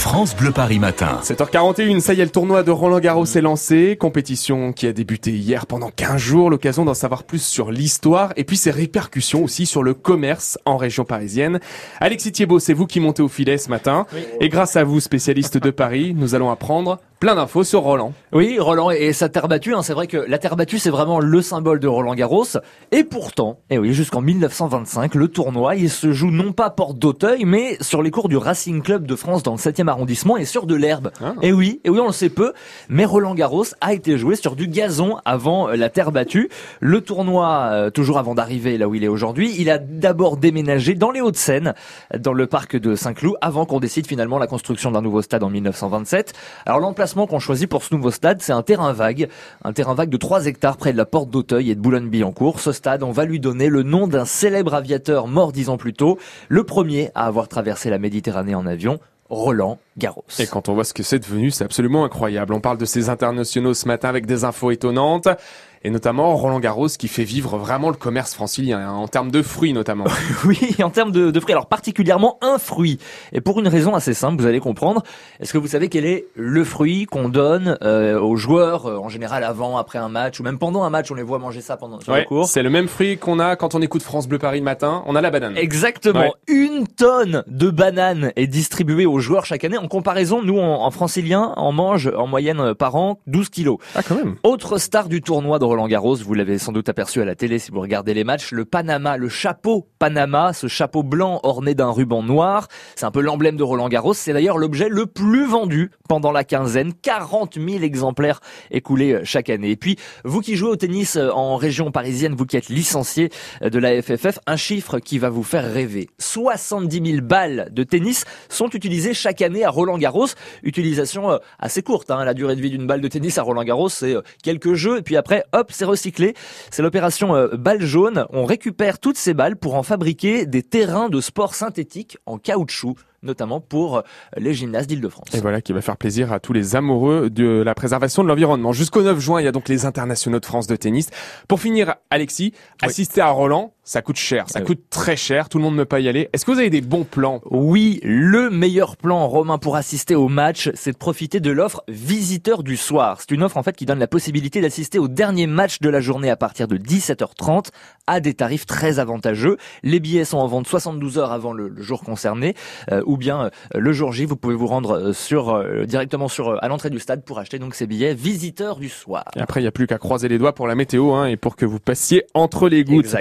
France Bleu Paris Matin. 7h41, ça y est, le tournoi de Roland Garros est lancé. Compétition qui a débuté hier pendant 15 jours. L'occasion d'en savoir plus sur l'histoire et puis ses répercussions aussi sur le commerce en région parisienne. Alexis Thiebaud, c'est vous qui montez au filet ce matin. Et grâce à vous, spécialiste de Paris, nous allons apprendre plein d'infos sur Roland. Oui, Roland et sa terre battue. Hein, c'est vrai que la terre battue, c'est vraiment le symbole de Roland Garros. Et pourtant, et eh oui, jusqu'en 1925, le tournoi, il se joue non pas porte d'Auteuil, mais sur les cours du Racing Club de France dans le 7e arrondissement et sur de l'herbe. Ah. Et oui, et oui, on le sait peu, mais Roland Garros a été joué sur du gazon avant la terre battue. Le tournoi, euh, toujours avant d'arriver là où il est aujourd'hui, il a d'abord déménagé dans les Hauts-de-Seine, dans le parc de Saint-Cloud, avant qu'on décide finalement la construction d'un nouveau stade en 1927. Alors l'emplacement qu'on choisit pour ce nouveau stade, c'est un terrain vague, un terrain vague de 3 hectares près de la porte d'Auteuil et de Boulogne-Billancourt. Ce stade, on va lui donner le nom d'un célèbre aviateur mort dix ans plus tôt, le premier à avoir traversé la Méditerranée en avion, Roland Garros. Et quand on voit ce que c'est devenu, c'est absolument incroyable. On parle de ces internationaux ce matin avec des infos étonnantes et notamment Roland Garros qui fait vivre vraiment le commerce francilien hein, en termes de fruits notamment. oui, en termes de, de, fruits, alors particulièrement un fruit. Et pour une raison assez simple, vous allez comprendre. Est-ce que vous savez quel est le fruit qu'on donne euh, aux joueurs euh, en général avant, après un match ou même pendant un match On les voit manger ça pendant sur ouais, cours? C'est le même fruit qu'on a quand on écoute France Bleu Paris le matin. On a la banane. Exactement. Une tonne de bananes est distribuée aux joueurs chaque année. En comparaison, nous en, en francilien, on mange en moyenne euh, par an 12 kilos. Ah quand même. Autre star du tournoi de Roland Garros, vous l'avez sans doute aperçu à la télé si vous regardez les matchs, le Panama, le chapeau Panama, ce chapeau blanc orné d'un ruban noir, c'est un peu l'emblème de Roland Garros, c'est d'ailleurs l'objet le plus vendu pendant la quinzaine, 40 000 exemplaires écoulés euh, chaque année. Et puis, vous qui jouez au tennis euh, en région parisienne, vous qui êtes licencié euh, de la FFF, un chiffre qui va vous faire rêver. 70 000 balles de tennis sont utilisées chaque année à Roland Garros, utilisation assez courte, hein. la durée de vie d'une balle de tennis à Roland Garros, c'est quelques jeux, et puis après, hop, c'est c'est l'opération euh, balle jaune. On récupère toutes ces balles pour en fabriquer des terrains de sport synthétiques en caoutchouc notamment pour euh, les gymnases d'Île-de-France. Et voilà qui va faire plaisir à tous les amoureux de la préservation de l'environnement. Jusqu'au 9 juin, il y a donc les internationaux de France de tennis. Pour finir, Alexis, assister à Roland, ça coûte cher, ça euh, coûte très cher, tout le monde ne peut pas y aller. Est-ce que vous avez des bons plans? Oui, le meilleur plan romain pour assister au match, c'est de profiter de l'offre visiteur du soir. C'est une offre en fait qui donne la possibilité d'assister au dernier match de la journée à partir de 17h30 à des tarifs très avantageux. Les billets sont en vente 72 heures avant le, jour concerné euh, ou bien euh, le jour J, vous pouvez vous rendre sur directement sur à l'entrée du stade pour acheter donc ces billets visiteurs du soir. Et après il n'y a plus qu'à croiser les doigts pour la météo hein, et pour que vous passiez entre les gouttes.